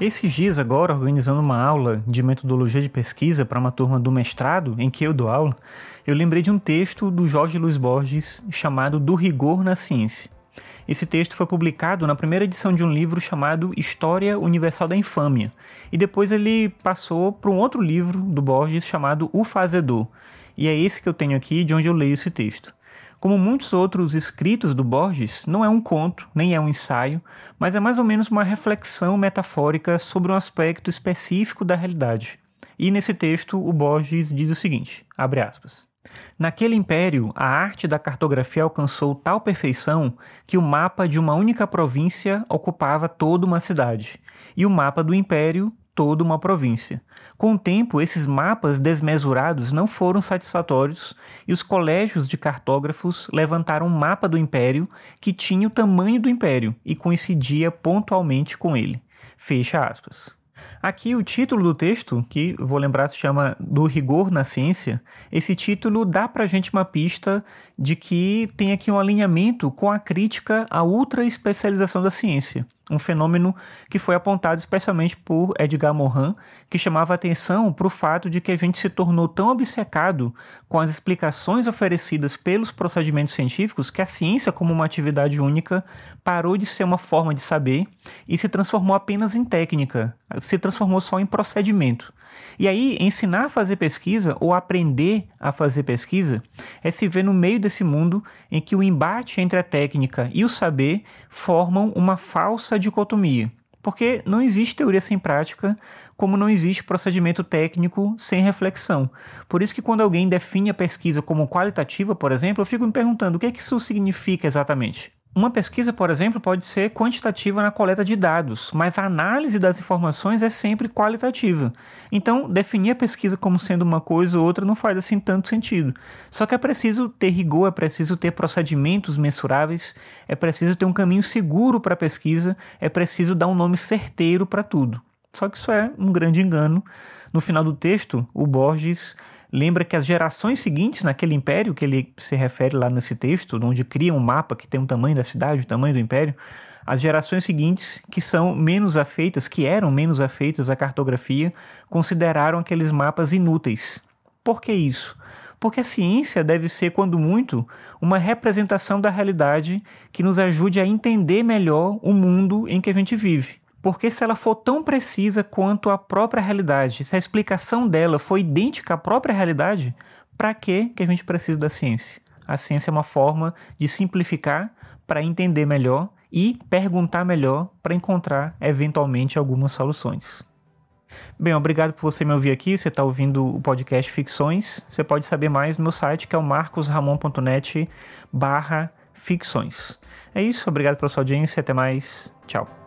Esses dias agora, organizando uma aula de metodologia de pesquisa para uma turma do mestrado em que eu dou aula, eu lembrei de um texto do Jorge Luiz Borges chamado Do Rigor na Ciência. Esse texto foi publicado na primeira edição de um livro chamado História Universal da Infâmia, e depois ele passou para um outro livro do Borges chamado O Fazedor, e é esse que eu tenho aqui de onde eu leio esse texto. Como muitos outros escritos do Borges, não é um conto, nem é um ensaio, mas é mais ou menos uma reflexão metafórica sobre um aspecto específico da realidade. E nesse texto, o Borges diz o seguinte: abre aspas. Naquele império, a arte da cartografia alcançou tal perfeição que o mapa de uma única província ocupava toda uma cidade, e o mapa do império toda uma província. Com o tempo, esses mapas desmesurados não foram satisfatórios e os colégios de cartógrafos levantaram um mapa do império que tinha o tamanho do império e coincidia pontualmente com ele. Fecha aspas. Aqui o título do texto, que vou lembrar se chama Do Rigor na Ciência, esse título dá para a gente uma pista de que tem aqui um alinhamento com a crítica à ultra especialização da ciência um fenômeno que foi apontado especialmente por Edgar Morin, que chamava atenção para o fato de que a gente se tornou tão obcecado com as explicações oferecidas pelos procedimentos científicos que a ciência, como uma atividade única, parou de ser uma forma de saber e se transformou apenas em técnica, se transformou só em procedimento. E aí, ensinar a fazer pesquisa ou aprender a fazer pesquisa é se ver no meio desse mundo em que o embate entre a técnica e o saber formam uma falsa dicotomia. Porque não existe teoria sem prática, como não existe procedimento técnico sem reflexão. Por isso que quando alguém define a pesquisa como qualitativa, por exemplo, eu fico me perguntando o que, é que isso significa exatamente. Uma pesquisa, por exemplo, pode ser quantitativa na coleta de dados, mas a análise das informações é sempre qualitativa. Então, definir a pesquisa como sendo uma coisa ou outra não faz assim tanto sentido. Só que é preciso ter rigor, é preciso ter procedimentos mensuráveis, é preciso ter um caminho seguro para a pesquisa, é preciso dar um nome certeiro para tudo. Só que isso é um grande engano. No final do texto, o Borges lembra que as gerações seguintes naquele império que ele se refere lá nesse texto, onde cria um mapa que tem o tamanho da cidade, o tamanho do império, as gerações seguintes que são menos afeitas, que eram menos afeitas à cartografia, consideraram aqueles mapas inúteis. Por que isso? Porque a ciência deve ser, quando muito, uma representação da realidade que nos ajude a entender melhor o mundo em que a gente vive. Porque se ela for tão precisa quanto a própria realidade, se a explicação dela for idêntica à própria realidade, para que que a gente precisa da ciência? A ciência é uma forma de simplificar para entender melhor e perguntar melhor para encontrar eventualmente algumas soluções. Bem, obrigado por você me ouvir aqui. Você está ouvindo o podcast Ficções. Você pode saber mais no meu site que é o marcosramon.net barra ficções. É isso, obrigado pela sua audiência. Até mais. Tchau.